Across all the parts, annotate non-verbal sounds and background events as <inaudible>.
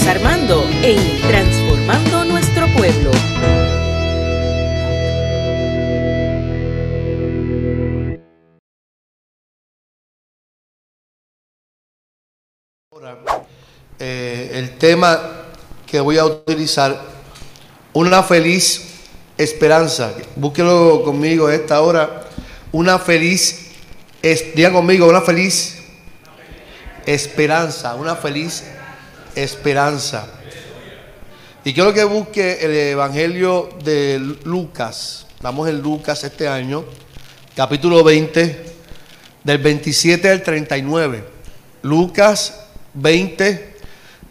Carlos Armando en Transformando Nuestro Pueblo. Eh, el tema que voy a utilizar, una feliz esperanza. Búsquelo conmigo a esta hora. Una feliz, diga conmigo, una feliz esperanza, una feliz esperanza. Y quiero que busque el Evangelio de Lucas. Vamos en Lucas este año, capítulo 20, del 27 al 39. Lucas 20,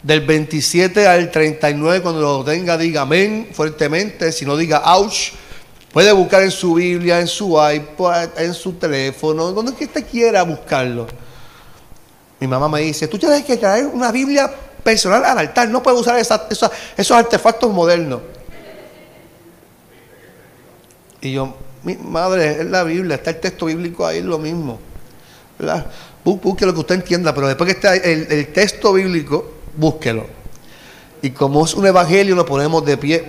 del 27 al 39. Cuando lo tenga, diga amén fuertemente. Si no, diga ouch. Puede buscar en su Biblia, en su iPad, en su teléfono, donde usted quiera buscarlo. Mi mamá me dice, tú tienes que traer una Biblia personal al altar, no puedes usar esos artefactos modernos. Y yo, mi madre, es la Biblia, está el texto bíblico ahí, lo mismo. Busque lo que usted entienda, pero después que esté el, el texto bíblico, búsquelo. Y como es un evangelio, lo ponemos de pie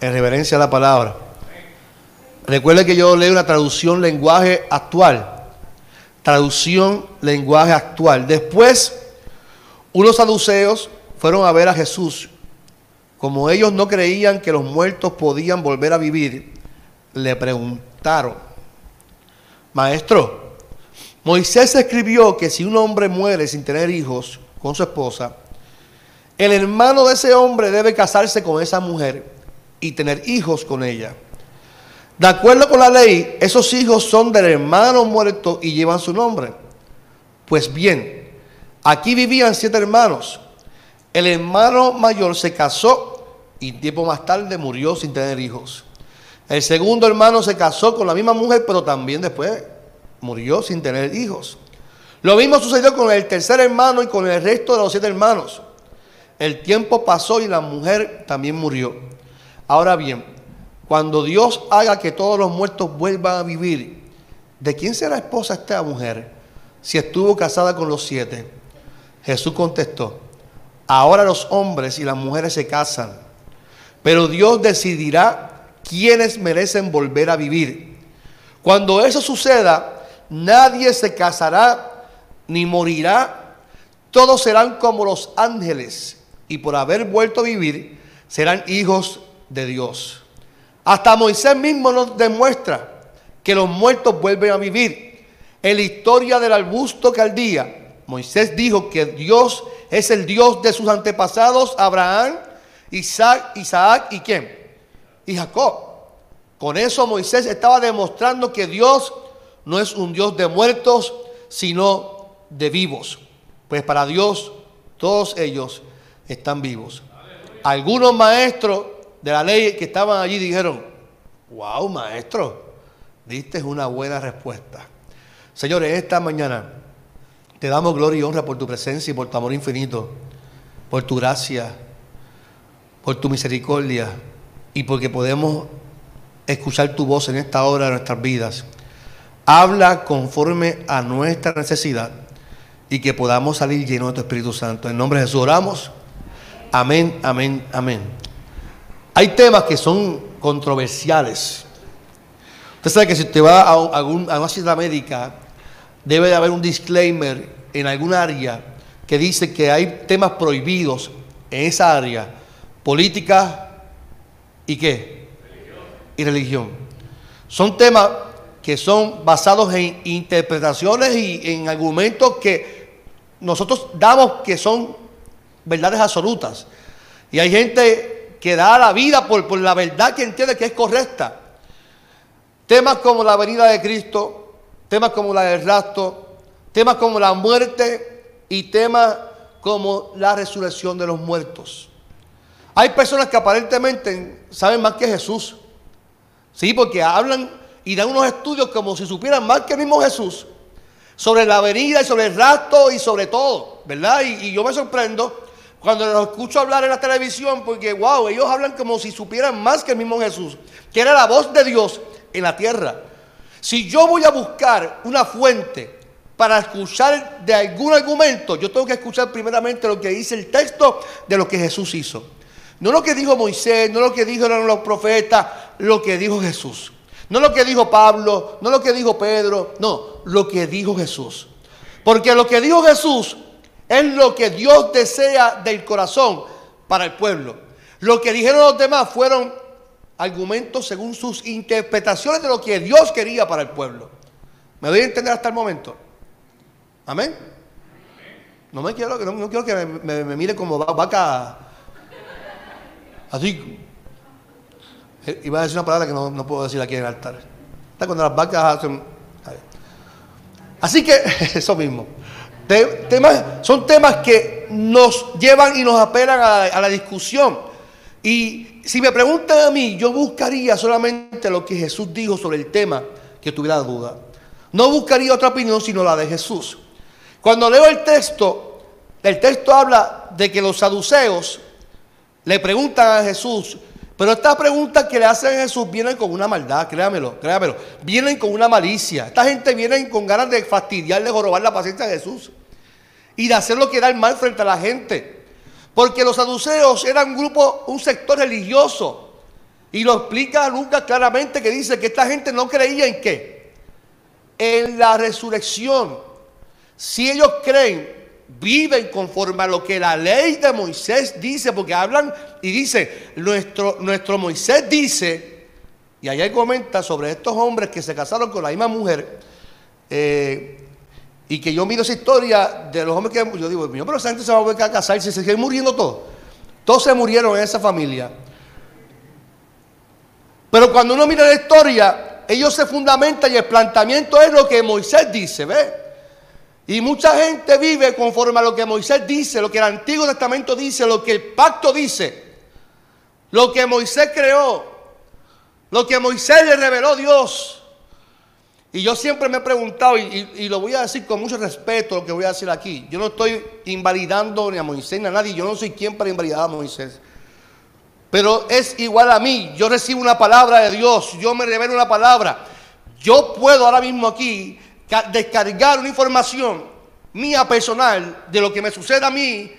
en reverencia a la palabra. Recuerde que yo leo una traducción lenguaje actual traducción lenguaje actual. Después, unos saduceos fueron a ver a Jesús. Como ellos no creían que los muertos podían volver a vivir, le preguntaron, Maestro, Moisés escribió que si un hombre muere sin tener hijos con su esposa, el hermano de ese hombre debe casarse con esa mujer y tener hijos con ella. De acuerdo con la ley, esos hijos son del hermano muerto y llevan su nombre. Pues bien, aquí vivían siete hermanos. El hermano mayor se casó y tiempo más tarde murió sin tener hijos. El segundo hermano se casó con la misma mujer, pero también después murió sin tener hijos. Lo mismo sucedió con el tercer hermano y con el resto de los siete hermanos. El tiempo pasó y la mujer también murió. Ahora bien, cuando Dios haga que todos los muertos vuelvan a vivir, ¿de quién será esposa esta mujer si estuvo casada con los siete? Jesús contestó, ahora los hombres y las mujeres se casan, pero Dios decidirá quiénes merecen volver a vivir. Cuando eso suceda, nadie se casará ni morirá, todos serán como los ángeles y por haber vuelto a vivir serán hijos de Dios. Hasta Moisés mismo nos demuestra que los muertos vuelven a vivir. En la historia del arbusto caldía, Moisés dijo que Dios es el Dios de sus antepasados, Abraham, Isaac, Isaac y quién? Y Jacob. Con eso Moisés estaba demostrando que Dios no es un Dios de muertos, sino de vivos. Pues para Dios todos ellos están vivos. Algunos maestros de la ley que estaban allí dijeron, wow, maestro, diste una buena respuesta. Señores, esta mañana te damos gloria y honra por tu presencia y por tu amor infinito, por tu gracia, por tu misericordia y porque podemos escuchar tu voz en esta hora de nuestras vidas. Habla conforme a nuestra necesidad y que podamos salir llenos de tu Espíritu Santo. En nombre de Jesús oramos. Amén, amén, amén. Hay temas que son controversiales. Usted sabe que si usted va a, una cita médica, debe de haber un disclaimer en algún área que dice que hay temas prohibidos en esa área, política y qué? Y religión. Son temas que son basados en interpretaciones y en argumentos que nosotros damos que son verdades absolutas. Y hay gente que da la vida por, por la verdad que entiende que es correcta. Temas como la venida de Cristo, temas como la del rapto, temas como la muerte y temas como la resurrección de los muertos. Hay personas que aparentemente saben más que Jesús. Sí, porque hablan y dan unos estudios como si supieran más que el mismo Jesús sobre la venida y sobre el rapto y sobre todo, ¿verdad? Y, y yo me sorprendo cuando los escucho hablar en la televisión, porque wow, ellos hablan como si supieran más que el mismo Jesús, que era la voz de Dios en la tierra. Si yo voy a buscar una fuente para escuchar de algún argumento, yo tengo que escuchar primeramente lo que dice el texto de lo que Jesús hizo. No lo que dijo Moisés, no lo que dijeron los profetas, lo que dijo Jesús. No lo que dijo Pablo, no lo que dijo Pedro, no, lo que dijo Jesús. Porque lo que dijo Jesús es lo que Dios desea del corazón para el pueblo. Lo que dijeron los demás fueron argumentos según sus interpretaciones de lo que Dios quería para el pueblo. ¿Me doy a entender hasta el momento? Amén. No me quiero, no, quiero que me, mire como vaca. Así. Eh, iba a decir una palabra que no, puedo decir aquí en el altar. Está cuando las vacas hacen. Así que, <laughs> eso mismo. Temas, son temas que nos llevan y nos apelan a la discusión. Y si me preguntan a mí, yo buscaría solamente lo que Jesús dijo sobre el tema que tuviera duda. No buscaría otra opinión sino la de Jesús. Cuando leo el texto, el texto habla de que los saduceos le preguntan a Jesús, pero estas preguntas que le hacen a Jesús vienen con una maldad, créamelo, créamelo, vienen con una malicia. Esta gente viene con ganas de fastidiar, de jorobar la paciencia de Jesús y de hacer que da el mal frente a la gente. Porque los saduceos eran un grupo, un sector religioso. Y lo explica Lucas claramente que dice que esta gente no creía en qué? En la resurrección. Si ellos creen, viven conforme a lo que la ley de Moisés dice, porque hablan y dice, nuestro, nuestro Moisés dice, y allá comenta sobre estos hombres que se casaron con la misma mujer, eh, y que yo miro esa historia de los hombres que yo digo, pero esa gente se va a volver a casar y se siguen muriendo todos. Todos se murieron en esa familia. Pero cuando uno mira la historia, ellos se fundamentan y el planteamiento es lo que Moisés dice, ¿ves? Y mucha gente vive conforme a lo que Moisés dice, lo que el Antiguo Testamento dice, lo que el pacto dice, lo que Moisés creó, lo que Moisés le reveló Dios. Y yo siempre me he preguntado, y, lo voy a decir con mucho respeto lo que voy a decir aquí, yo no estoy invalidando ni a Moisés ni a nadie, yo no soy quien para invalidar a Moisés. Pero es igual a mí, yo recibo una palabra de Dios, yo me revelo una palabra. Yo puedo ahora mismo aquí descargar una información mía personal de lo que me sucede a mí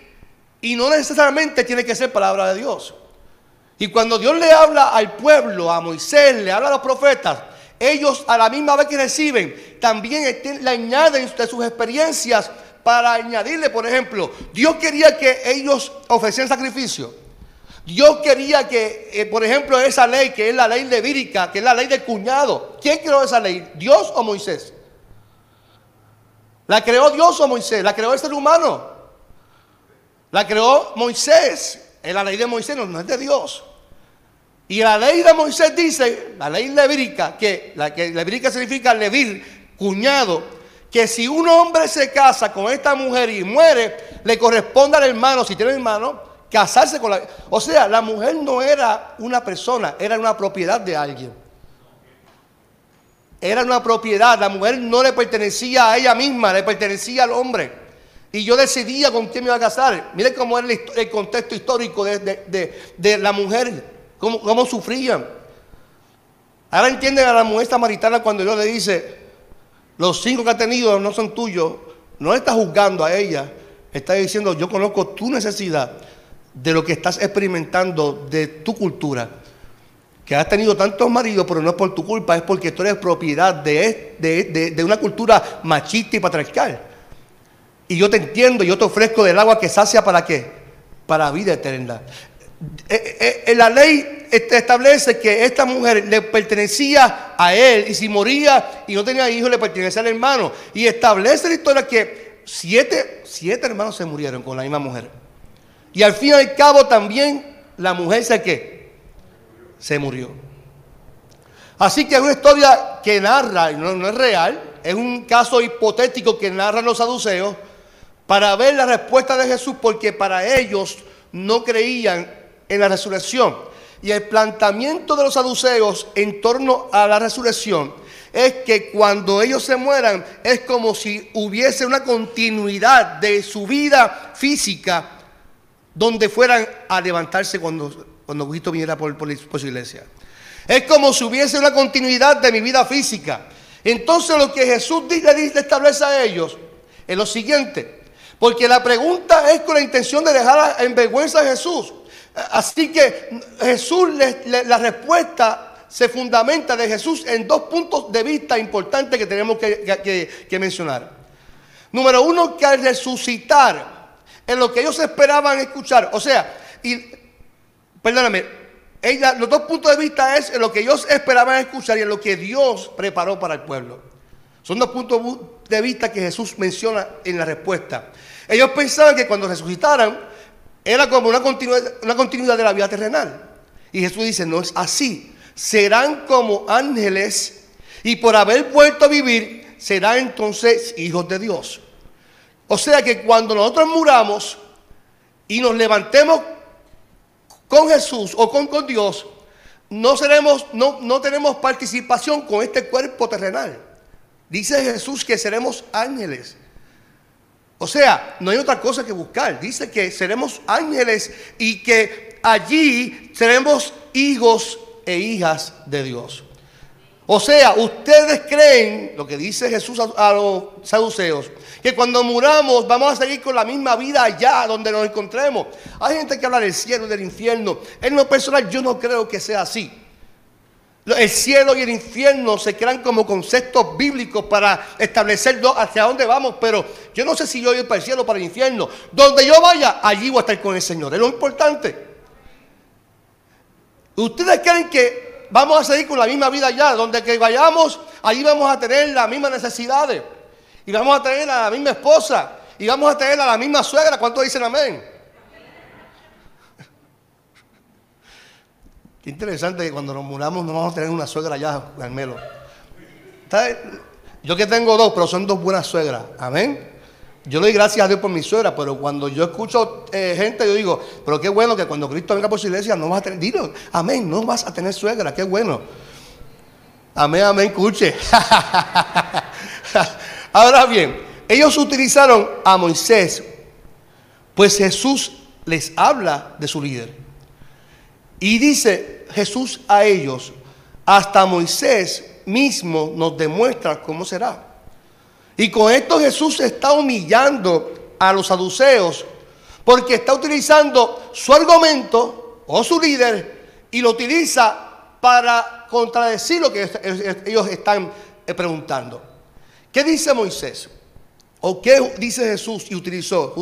y no necesariamente tiene que ser palabra de Dios. Y cuando Dios le habla al pueblo, a Moisés, le habla a los profetas, ellos a la misma vez que reciben, también le añaden de sus experiencias para añadirle, por ejemplo, Dios quería que ellos ofrecieran sacrificio. Dios quería que, eh, por ejemplo, esa ley, que es la ley levírica, que es la ley del cuñado, ¿quién creó esa ley? ¿Dios o Moisés? ¿La creó Dios o Moisés? ¿La creó el ser humano? La creó Moisés. Es la ley de Moisés, no, es de Dios. Y la ley de Moisés dice, la ley levírica, que la que levírica significa levir, cuñado, que si un hombre se casa con esta mujer y muere, le corresponde al hermano, si tiene hermano, casarse con la... O sea, la mujer no era una persona, era una propiedad de alguien era una propiedad, la mujer no le pertenecía a ella misma, le pertenecía al hombre. Y yo decidía con quién me iba a casar. Miren cómo era el, contexto histórico de, la mujer, cómo, cómo, sufrían. Ahora entienden a la mujer samaritana cuando Dios le dice, los cinco que ha tenido no son tuyos, no está juzgando a ella, está diciendo, yo conozco tu necesidad de lo que estás experimentando de tu cultura que has tenido tantos maridos, pero no es por tu culpa, es porque tú eres propiedad de, de, una cultura machista y patriarcal. Y yo te entiendo, yo te ofrezco del agua que sacia para qué? Para vida eterna. Eh, eh, eh, la ley establece que esta mujer le pertenecía a él y si moría y no tenía hijos le pertenecía al hermano. Y establece la historia que siete, siete hermanos se murieron con la misma mujer. Y al fin y al cabo también la mujer se que se murió. Así que es una historia que narra, no, no es real, es un caso hipotético que narran los saduceos para ver la respuesta de Jesús, porque para ellos no creían en la resurrección. Y el planteamiento de los saduceos en torno a la resurrección es que cuando ellos se mueran es como si hubiese una continuidad de su vida física donde fueran a levantarse cuando cuando Cristo viniera por, por, su iglesia. Es como si hubiese una continuidad de mi vida física. Entonces lo que Jesús dice, dice establece a ellos es lo siguiente. Porque la pregunta es con la intención de dejar en vergüenza a Jesús. Así que Jesús, la respuesta se fundamenta de Jesús en dos puntos de vista importantes que tenemos que, mencionar. Número uno, que al resucitar en lo que ellos esperaban escuchar, o sea, y perdóname, los dos puntos de vista es en lo que ellos esperaban escuchar y en lo que Dios preparó para el pueblo. Son dos puntos de vista que Jesús menciona en la respuesta. Ellos pensaban que cuando resucitaran era como una continuidad, de la vida terrenal. Y Jesús dice, no es así. Serán como ángeles y por haber vuelto a vivir serán entonces hijos de Dios. O sea que cuando nosotros muramos y nos levantemos con Jesús o con, con Dios, no, seremos, no, no tenemos participación con este cuerpo terrenal. Dice Jesús que seremos ángeles. O sea, no hay otra cosa que buscar. Dice que seremos ángeles y que allí seremos hijos e hijas de Dios. O sea, ustedes creen, lo que dice Jesús a, los saduceos, que cuando muramos vamos a seguir con la misma vida allá donde nos encontremos. Hay gente que habla del cielo y del infierno. En lo personal yo no creo que sea así. El cielo y el infierno se crean como conceptos bíblicos para establecer hacia dónde vamos, pero yo no sé si yo voy para el cielo o para el infierno. Donde yo vaya, allí voy a estar con el Señor. Es lo importante. ¿Ustedes creen que vamos a seguir con la misma vida allá? Donde que vayamos, allí vamos a tener las mismas necesidades. Y vamos a tener a la misma esposa. Y vamos a tener a la misma suegra. ¿Cuántos dicen amén? Qué interesante que cuando nos muramos no vamos a tener una suegra allá, Carmelo. Yo que tengo dos, pero son dos buenas suegras. Amén. Yo le doy gracias a Dios por mi suegra, pero cuando yo escucho eh, gente, yo digo, pero qué bueno que cuando Cristo venga por su iglesia no vas a tener, dilo, amén, no vas a tener suegra, qué bueno. Amén, amén, escuche. <laughs> Ahora bien, ellos utilizaron a Moisés, pues Jesús les habla de su líder. Y dice Jesús a ellos, hasta Moisés mismo nos demuestra cómo será. Y con esto Jesús está humillando a los saduceos porque está utilizando su argumento o su líder y lo utiliza para contradecir lo que ellos están eh, preguntando. ¿Qué dice Moisés? ¿O qué dice Jesús y utilizó?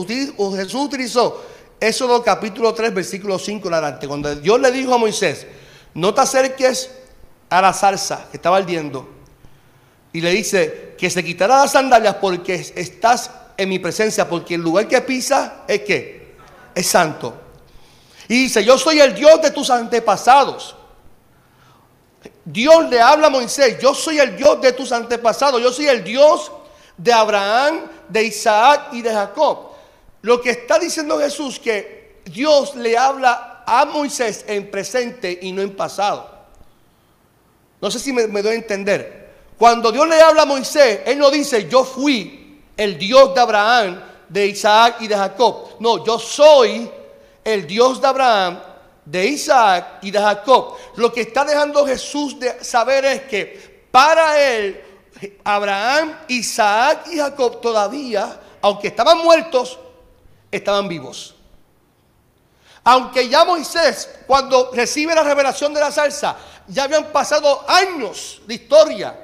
Jesús utilizó Éxodo capítulo 3, versículo 5 en adelante. Cuando Dios le dijo a Moisés, no te acerques a la zarza que estaba ardiendo. Y le dice que se quitará las sandalias porque estás en mi presencia, porque el lugar que pisa es que es santo. Y dice, yo soy el Dios de tus antepasados. Dios le habla a Moisés, yo soy el Dios de tus antepasados, yo soy el Dios de Abraham, de Isaac y de Jacob. Lo que está diciendo Jesús que Dios le habla a Moisés en presente y no en pasado. No sé si me, doy a entender. Cuando Dios le habla a Moisés, Él no dice, yo fui el Dios de Abraham, de Isaac y de Jacob. No, yo soy el Dios de Abraham, de Isaac y de Jacob. Lo que está dejando Jesús de saber es que para él, Abraham, Isaac y Jacob todavía, aunque estaban muertos, estaban vivos. Aunque ya Moisés, cuando recibe la revelación de la salsa, ya habían pasado años de historia.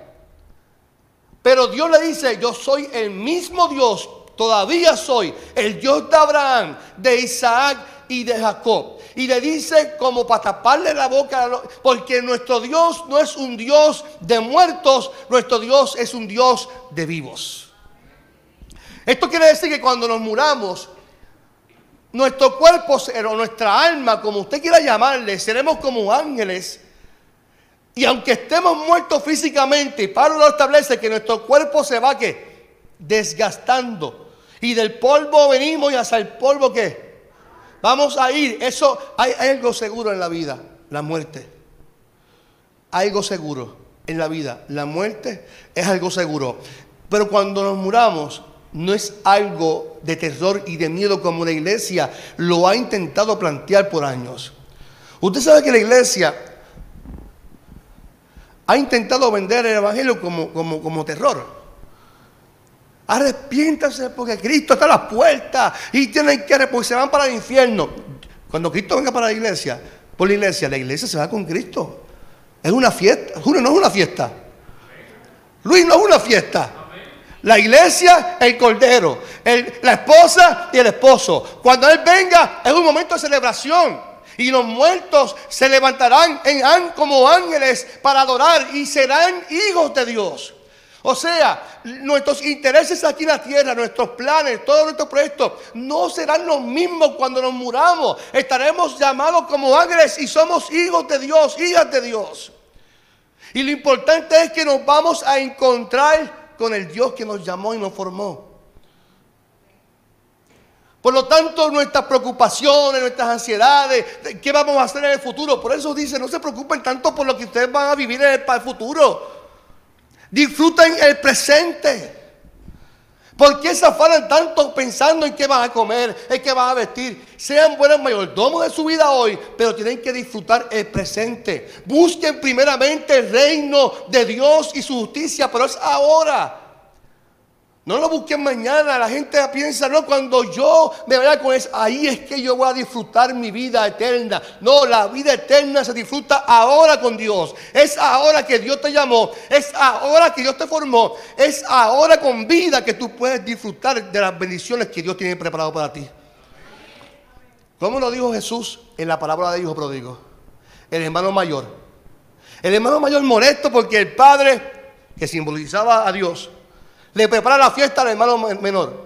Pero Dios le dice, yo soy el mismo Dios, todavía soy el Dios de Abraham, de Isaac y de Jacob. Y le dice como para taparle la boca, porque nuestro Dios no es un Dios de muertos, nuestro Dios es un Dios de vivos. Esto quiere decir que cuando nos muramos, nuestro cuerpo o nuestra alma, como usted quiera llamarle, seremos como ángeles. Y aunque estemos muertos físicamente, Pablo lo establece que nuestro cuerpo se va que desgastando. Y del polvo venimos y hasta el polvo que vamos a ir. Eso hay, algo seguro en la vida, la muerte. Algo seguro en la vida. La muerte es algo seguro. Pero cuando nos muramos, no es algo de terror y de miedo como la iglesia lo ha intentado plantear por años. Usted sabe que la iglesia ha intentado vender el Evangelio como, como, como terror. Arrepiéntase porque Cristo está a la puerta y tienen que porque se van para el infierno. Cuando Cristo venga para la iglesia, por la iglesia, la iglesia se va con Cristo. Es una fiesta. Juro, no es una fiesta. Luis, no es una fiesta. La iglesia, el cordero, la esposa y el esposo. Cuando Él venga, es un momento de celebración. Y los muertos se levantarán como ángeles para adorar y serán hijos de Dios. O sea, nuestros intereses aquí en la tierra, nuestros planes, todos nuestros proyectos, no serán los mismos cuando nos muramos. Estaremos llamados como ángeles y somos hijos de Dios, hijas de Dios. Y lo importante es que nos vamos a encontrar con el Dios que nos llamó y nos formó. Por lo tanto, nuestras preocupaciones, nuestras ansiedades, ¿qué vamos a hacer en el futuro? Por eso dice, no se preocupen tanto por lo que ustedes van a vivir en el futuro. Disfruten el presente. ¿Por qué se afanan tanto pensando en qué van a comer, en qué van a vestir? Sean buenos mayordomos de su vida hoy, pero tienen que disfrutar el presente. Busquen primeramente el reino de Dios y su justicia, pero es ahora. No lo busquen mañana. La gente piensa, no, cuando yo me vaya con eso, ahí es que yo voy a disfrutar mi vida eterna. No, la vida eterna se disfruta ahora con Dios. Es ahora que Dios te llamó. Es ahora que Dios te formó. Es ahora con vida que tú puedes disfrutar de las bendiciones que Dios tiene preparado para ti. ¿Cómo lo dijo Jesús en la palabra de Hijo Pródigo? El hermano mayor. El hermano mayor molesto porque el padre, que simbolizaba a Dios, le prepara la fiesta al hermano menor.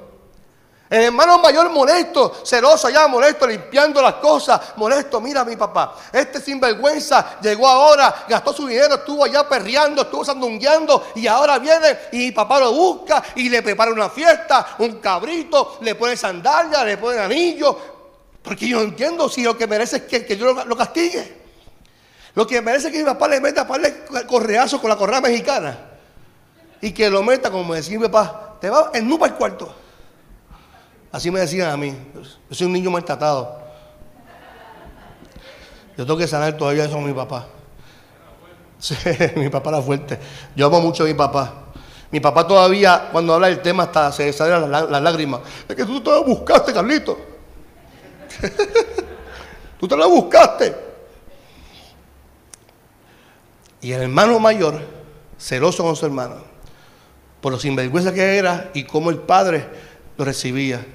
El hermano mayor molesto, celoso ya, molesto, limpiando las cosas, molesto. Mira mi papá, este sinvergüenza llegó ahora, gastó su dinero, estuvo allá perreando, estuvo sandungueando y ahora viene y papá lo busca y le prepara una fiesta, un cabrito, le pone sandalias, le pone anillo. Porque yo entiendo si lo que merece es que, yo lo, castigue. Lo que merece es que mi papá le meta para correazo con la correa mexicana y que lo meta, como me decía mi papá, te va en nupa al cuarto. Así me decían a mí. Yo soy un niño maltratado. Yo tengo que sanar todavía eso a mi papá. Sí, <laughs> mi papá era fuerte. Yo amo mucho a mi papá. Mi papá todavía, cuando habla del tema, hasta se salen las, lágrimas. Es que tú te lo buscaste, Carlito. <laughs> tú te lo buscaste. Y el hermano mayor, celoso con su hermano, por lo sinvergüenza que era y cómo el Padre lo recibía.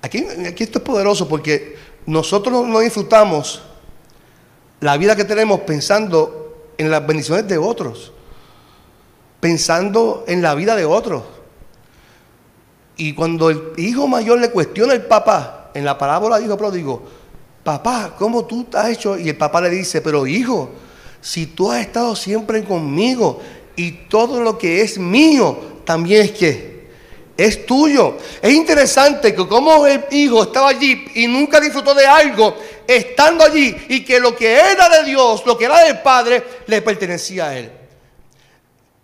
Aquí, esto es poderoso porque nosotros no disfrutamos la vida que tenemos pensando en las bendiciones de otros, pensando en la vida de otros. Y cuando el hijo mayor le cuestiona al papá, en la parábola dijo pródigo, papá, ¿cómo tú has hecho? Y el papá le dice, pero hijo, si tú has estado siempre conmigo y todo lo que es mío también es que es tuyo. Es interesante que como el hijo estaba allí y nunca disfrutó de algo, estando allí y que lo que era de Dios, lo que era del Padre, le pertenecía a él.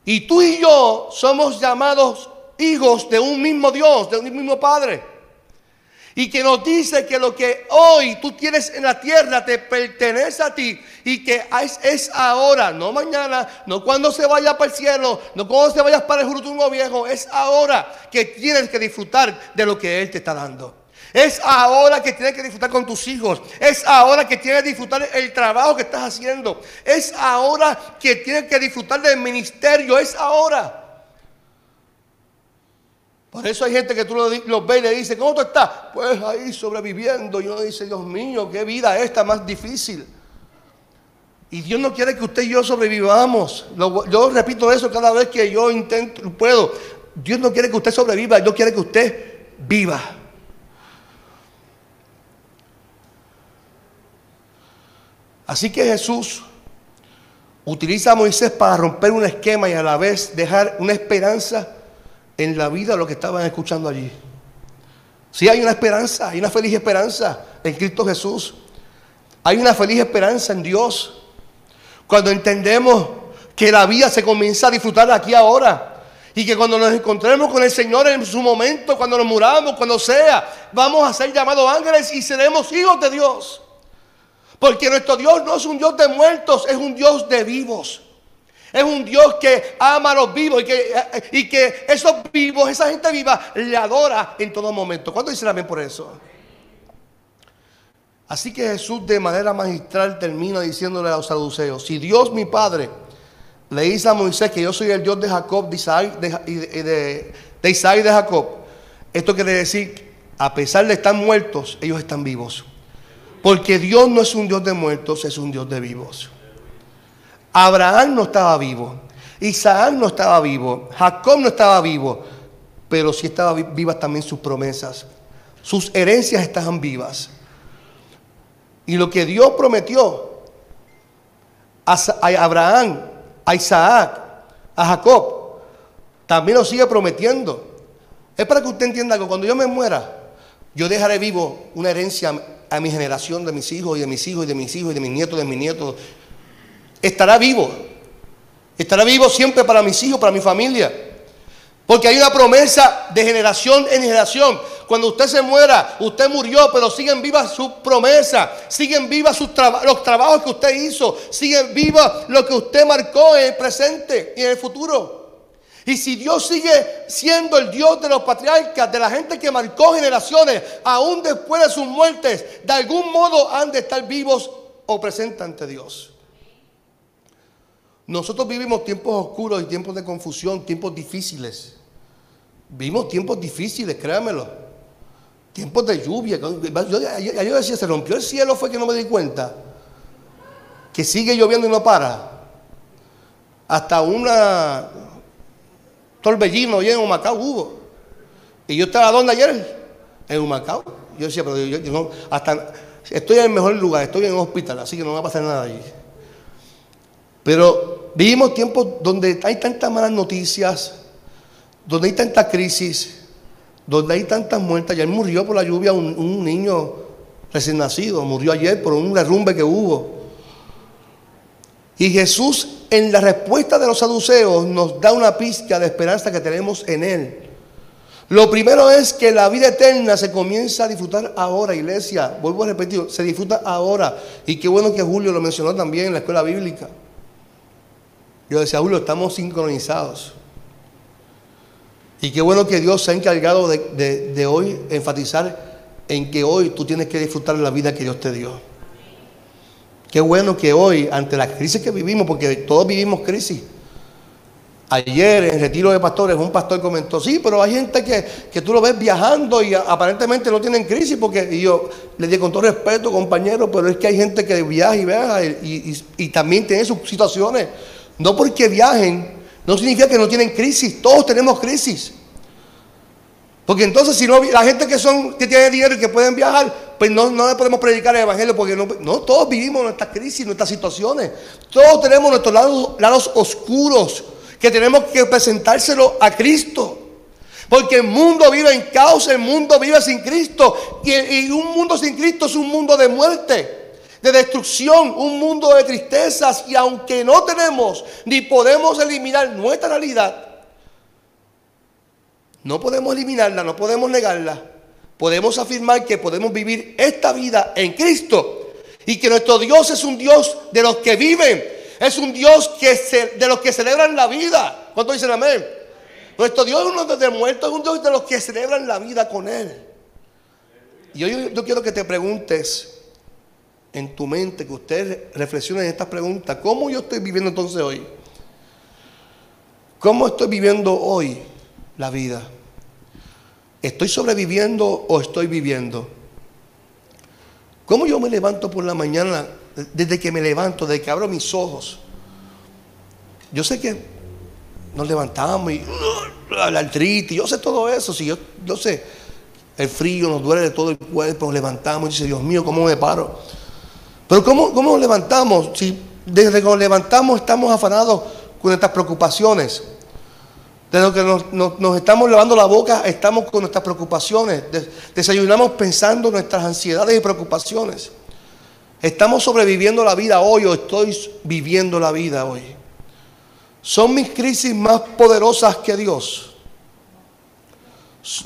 Y tú y yo somos llamados hijos de un mismo Dios, de un mismo Padre y que nos dice que lo que hoy tú tienes en la tierra te pertenece a ti y que es, ahora, no mañana, no cuando se vaya para el cielo, no cuando se vayas para el Jurutungo viejo, es ahora que tienes que disfrutar de lo que Él te está dando. Es ahora que tienes que disfrutar con tus hijos. Es ahora que tienes que disfrutar el trabajo que estás haciendo. Es ahora que tienes que disfrutar del ministerio. Es ahora. Por eso hay gente que tú los ves y le dices, ¿cómo tú estás? Pues ahí sobreviviendo. Y uno dice, Dios mío, qué vida esta más difícil. Y Dios no quiere que usted y yo sobrevivamos. Yo repito eso cada vez que yo intento, puedo. Dios no quiere que usted sobreviva, Dios quiere que usted viva. Así que Jesús utiliza a Moisés para romper un esquema y a la vez dejar una esperanza en la vida lo que estaban escuchando allí. Sí hay una esperanza, hay una feliz esperanza en Cristo Jesús. Hay una feliz esperanza en Dios. Cuando entendemos que la vida se comienza a disfrutar aquí ahora. Y que cuando nos encontremos con el Señor en su momento, cuando nos muramos, cuando sea, vamos a ser llamados ángeles y seremos hijos de Dios. Porque nuestro Dios no es un Dios de muertos, es un Dios de vivos. Es un Dios que ama a los vivos y que, y que esos vivos, esa gente viva, le adora en todo momento. ¿Cuándo dicen amén por eso? Así que Jesús de manera magistral termina diciéndole a los saduceos, si Dios mi Padre le dice a Moisés que yo soy el Dios de Jacob, de, de Isaac y de Jacob, esto quiere decir, a pesar de estar muertos, ellos están vivos. Porque Dios no es un Dios de muertos, es un Dios de vivos. Abraham no estaba vivo, Isaac no estaba vivo, Jacob no estaba vivo, pero sí estaban vivas también sus promesas. Sus herencias estaban vivas. Y lo que Dios prometió a Abraham, a Isaac, a Jacob, también lo sigue prometiendo. Es para que usted entienda que cuando yo me muera, yo dejaré vivo una herencia a mi generación de mis hijos y de mis hijos y de mis hijos y de mis nietos, de mis nietos. Estará vivo. Estará vivo siempre para mis hijos, para mi familia. Porque hay una promesa de generación en generación. Cuando usted se muera, usted murió, pero siguen vivas sus promesas, siguen vivas los trabajos que usted hizo, siguen vivas lo que usted marcó en el presente y en el futuro. Y si Dios sigue siendo el Dios de los patriarcas, de la gente que marcó generaciones, aún después de sus muertes, de algún modo han de estar vivos o presentes ante Dios. Nosotros vivimos tiempos oscuros y tiempos de confusión, tiempos difíciles. Vivimos tiempos difíciles, créanmelo. Tiempos de lluvia. Yo, yo decía, se rompió el cielo, fue que no me di cuenta. Que sigue lloviendo y no para. Hasta una torbellino y en Humacao hubo. Y yo estaba donde ayer, en Humacao. Yo decía, pero yo, no, hasta estoy en el mejor lugar, estoy en un hospital, así que no va a pasar nada allí. Pero vivimos tiempos donde hay tantas malas noticias, donde hay tanta crisis, donde hay tantas muertes. Ayer murió por la lluvia un, niño recién nacido, murió ayer por un derrumbe que hubo. Y Jesús en la respuesta de los saduceos nos da una pizca de esperanza que tenemos en Él. Lo primero es que la vida eterna se comienza a disfrutar ahora, iglesia. Vuelvo a repetir, se disfruta ahora. Y qué bueno que Julio lo mencionó también en la escuela bíblica. Yo decía, Julio, estamos sincronizados. Y qué bueno que Dios se ha encargado de, hoy enfatizar en que hoy tú tienes que disfrutar la vida que Dios te dio. Qué bueno que hoy, ante la crisis que vivimos, porque todos vivimos crisis. Ayer en retiro de pastores, un pastor comentó, sí, pero hay gente que, que tú lo ves viajando y aparentemente no tienen crisis, porque y yo le dije con todo respeto, compañero, pero es que hay gente que viaja y viaja y también tiene sus situaciones. No porque viajen, no significa que no tienen crisis, todos tenemos crisis. Porque entonces si no, la gente que son, que tiene dinero y que pueden viajar, pues no, no le podemos predicar el evangelio porque no, no todos vivimos nuestras crisis, nuestras situaciones. Todos tenemos nuestros lados, lados oscuros que tenemos que presentárselo a Cristo. Porque el mundo vive en caos, el mundo vive sin Cristo. Y, y un mundo sin Cristo es un mundo de muerte, de destrucción, un mundo de tristezas. Y aunque no tenemos ni podemos eliminar nuestra realidad, no podemos eliminarla, no podemos negarla. Podemos afirmar que podemos vivir esta vida en Cristo y que nuestro Dios es un Dios de los que viven, es un Dios que de los que celebran la vida. ¿Cuánto dicen amén? Nuestro Dios es uno de muertos, es un Dios de los que celebran la vida con Él. Y yo, yo quiero que te preguntes en tu mente, que usted reflexione en estas preguntas, ¿cómo yo estoy viviendo entonces hoy? ¿Cómo estoy viviendo hoy la vida? ¿Estoy sobreviviendo o estoy viviendo? ¿Cómo yo me levanto por la mañana, desde que me levanto, desde que abro mis ojos? Yo sé que nos levantamos y uh, la artritis, yo sé todo eso, si yo, yo sé, el frío nos duele de todo el cuerpo, nos levantamos y dice, Dios mío, ¿cómo me paro? Pero ¿cómo, cómo nos levantamos? Si desde que nos levantamos estamos afanados con estas preocupaciones. De lo que nos, estamos lavando la boca, estamos con nuestras preocupaciones. desayunamos pensando nuestras ansiedades y preocupaciones. Estamos sobreviviendo la vida hoy o estoy viviendo la vida hoy. ¿Son mis crisis más poderosas que Dios?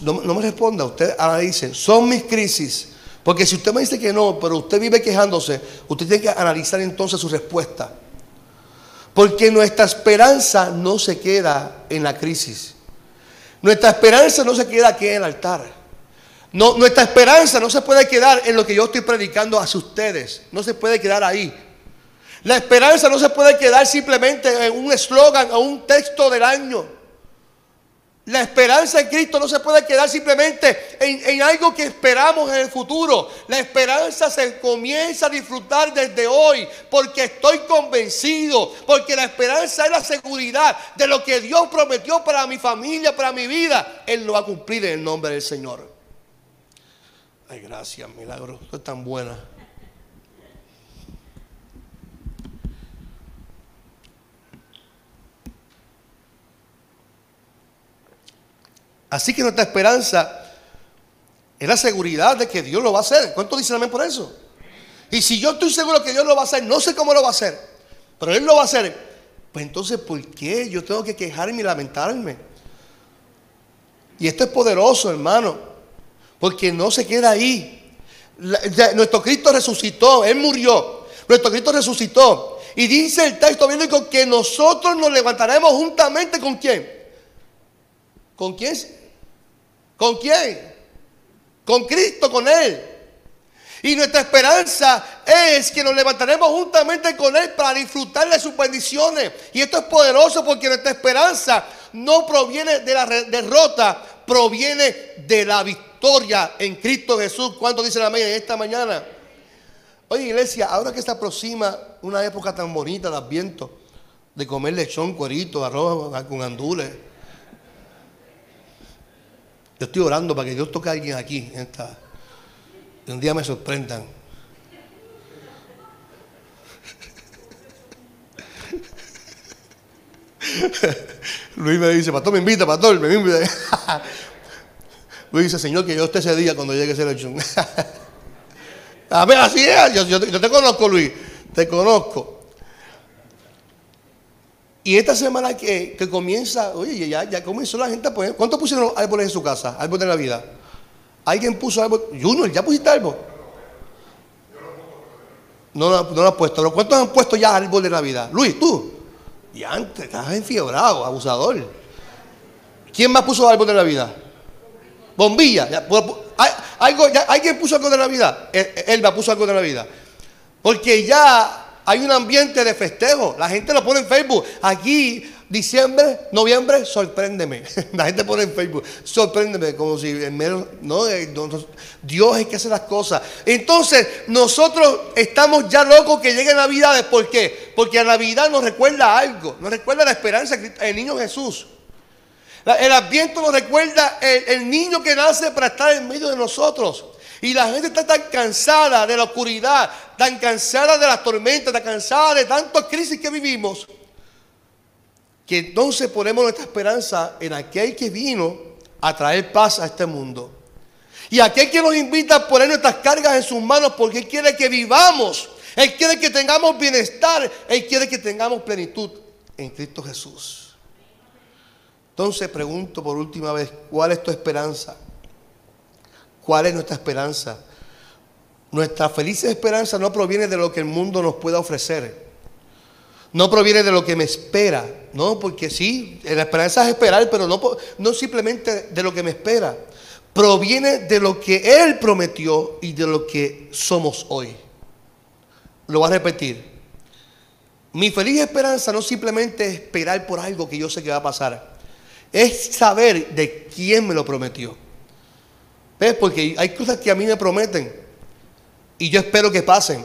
No, no me responda, usted ahora dice, son mis crisis. Porque si usted me dice que no, pero usted vive quejándose, usted tiene que analizar entonces su respuesta. Porque nuestra esperanza no se queda en la crisis. Nuestra esperanza no se queda aquí en el altar. No, nuestra esperanza no se puede quedar en lo que yo estoy predicando hacia ustedes. No se puede quedar ahí. La esperanza no se puede quedar simplemente en un eslogan o un texto del año. La esperanza en Cristo no se puede quedar simplemente en, algo que esperamos en el futuro. La esperanza se comienza a disfrutar desde hoy porque estoy convencido, porque la esperanza es la seguridad de lo que Dios prometió para mi familia, para mi vida. Él lo va a cumplir en el nombre del Señor. Ay, gracias, milagro. Esto es tan buena. Así que nuestra esperanza es la seguridad de que Dios lo va a hacer. ¿Cuánto dicen amén por eso? Y si yo estoy seguro que Dios lo va a hacer, no sé cómo lo va a hacer, pero Él lo va a hacer, pues entonces, ¿por qué yo tengo que quejarme y lamentarme? Y esto es poderoso, hermano, porque no se queda ahí. nuestro Cristo resucitó, Él murió, nuestro Cristo resucitó. Y dice el texto bíblico que nosotros nos levantaremos juntamente con quién? ¿Con quién? ¿Con quién? Con Cristo, con Él. Y nuestra esperanza es que nos levantaremos juntamente con Él para disfrutar de sus bendiciones. Y esto es poderoso porque nuestra esperanza no proviene de la derrota, proviene de la victoria en Cristo Jesús. ¿Cuánto dice la amén en esta mañana? Oye, iglesia, ahora que se aproxima una época tan bonita de Adviento, de comer lechón, cuerito, arroz con andules yo estoy orando para que Dios toque a alguien aquí. Esta, y un día me sorprendan. <laughs> Luis me dice, pastor, me invita, pastor, me invita. <laughs> Luis dice, Señor, que yo esté ese día cuando llegue ese lechón. <laughs> a ver, así es. Yo te conozco, Luis. Te conozco. Y esta semana que, comienza, oye, ya, ya comenzó la gente a poner. ¿Cuántos pusieron árboles en su casa? Árbol de Navidad. ¿Alguien puso árbol? Junior, ¿ya pusiste árbol? No, no, no lo has puesto. ¿Cuántos han puesto ya árbol de Navidad? Luis, tú. Y antes, estás enfiebrado, abusador. ¿Quién más puso árbol de Navidad? Bombilla. ¿Alguien puso algo de Navidad? Él, va puso algo de Navidad. Porque ya hay un ambiente de festejo. La gente lo pone en Facebook. Aquí, diciembre, noviembre, sorpréndeme. <laughs> La gente pone en Facebook, sorpréndeme, como si en medio, no, Dios es que hace las cosas. Entonces, nosotros estamos ya locos que llegue Navidades. ¿Por qué? Porque a Navidad nos recuerda algo, nos recuerda la esperanza del niño Jesús. El ambiente nos recuerda el niño que nace para estar en medio de nosotros. Y la gente está tan cansada de la oscuridad, tan cansada de las tormentas, tan cansada de tantas crisis que vivimos, que entonces ponemos nuestra esperanza en aquel que vino a traer paz a este mundo. Y aquel que nos invita a poner nuestras cargas en sus manos porque Él quiere que vivamos. Él quiere que tengamos bienestar. Él quiere que tengamos plenitud en Cristo Jesús. Entonces pregunto por última vez, ¿cuál es tu esperanza? ¿Cuál es nuestra esperanza? Nuestra feliz esperanza no proviene de lo que el mundo nos pueda ofrecer. No proviene de lo que me espera. No, porque sí, la esperanza es esperar, pero no, simplemente de lo que me espera. Proviene de lo que Él prometió y de lo que somos hoy. Lo voy a repetir. Mi feliz esperanza no simplemente es esperar por algo que yo sé que va a pasar. Es saber de quién me lo prometió. ¿Ves? Porque hay cosas que a mí me prometen y yo espero que pasen.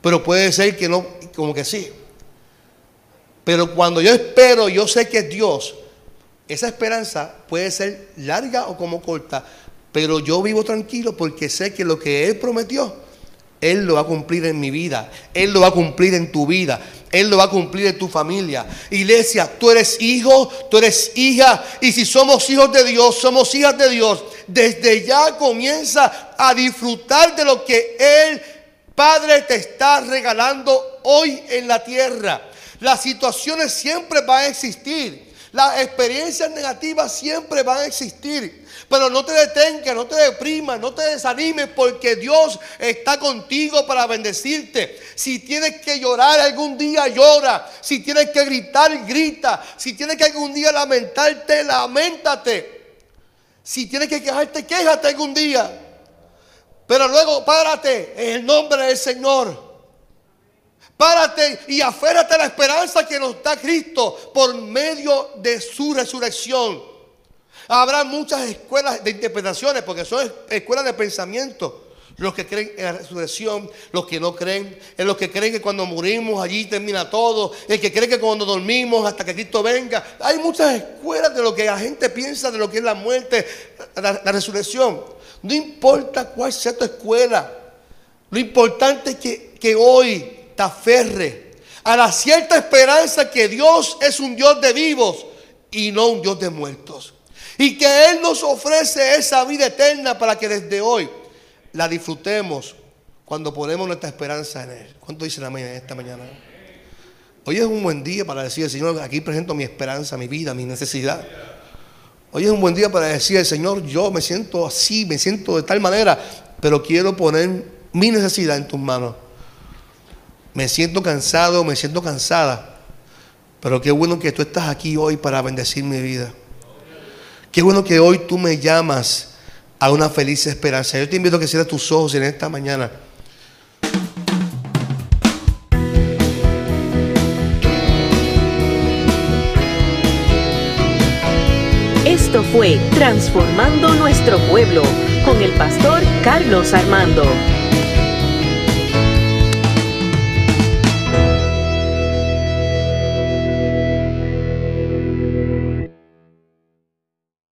Pero puede ser que no, como que sí. Pero cuando yo espero, yo sé que es Dios. Esa esperanza puede ser larga o como corta. Pero yo vivo tranquilo porque sé que lo que Él prometió, Él lo va a cumplir en mi vida. Él lo va a cumplir en tu vida. Él lo va a cumplir en tu familia. Iglesia, tú eres hijo, tú eres hija. Y si somos hijos de Dios, somos hijas de Dios. Desde ya comienza a disfrutar de lo que Él, Padre, te está regalando hoy en la tierra. Las situaciones siempre van a existir. Las experiencias negativas siempre van a existir. Pero no te detengas, no te deprimas, no te desanimes porque Dios está contigo para bendecirte. Si tienes que llorar algún día, llora. Si tienes que gritar, grita. Si tienes que algún día lamentarte, lamentate. Si tienes que quejarte, quéjate algún día. Pero luego párate en el nombre del Señor. Párate y aférrate a la esperanza que nos da Cristo por medio de su resurrección. Habrá muchas escuelas de interpretaciones porque son escuelas de pensamiento. Los que creen en la resurrección, los que no creen, en los que creen que cuando morimos allí termina todo, el que cree que cuando dormimos hasta que Cristo venga. Hay muchas escuelas de lo que la gente piensa de lo que es la muerte, la, resurrección. No importa cuál sea tu escuela, lo importante es que hoy te aferre a la cierta esperanza que Dios es un Dios de vivos y no un Dios de muertos. Y que Él nos ofrece esa vida eterna para que desde hoy la disfrutemos cuando ponemos nuestra esperanza en Él. ¿Cuánto dice la mañana esta mañana? Hoy es un buen día para decir, Señor, aquí presento mi esperanza, mi vida, mi necesidad. Hoy es un buen día para decir, Señor, yo me siento así, me siento de tal manera, pero quiero poner mi necesidad en tus manos me siento cansado, me siento cansada. Pero qué bueno que tú estás aquí hoy para bendecir mi vida. Qué bueno que hoy tú me llamas a una feliz esperanza. Yo te invito a que cierres tus ojos en esta mañana. Esto fue Transformando Nuestro Pueblo con el pastor Carlos Armando.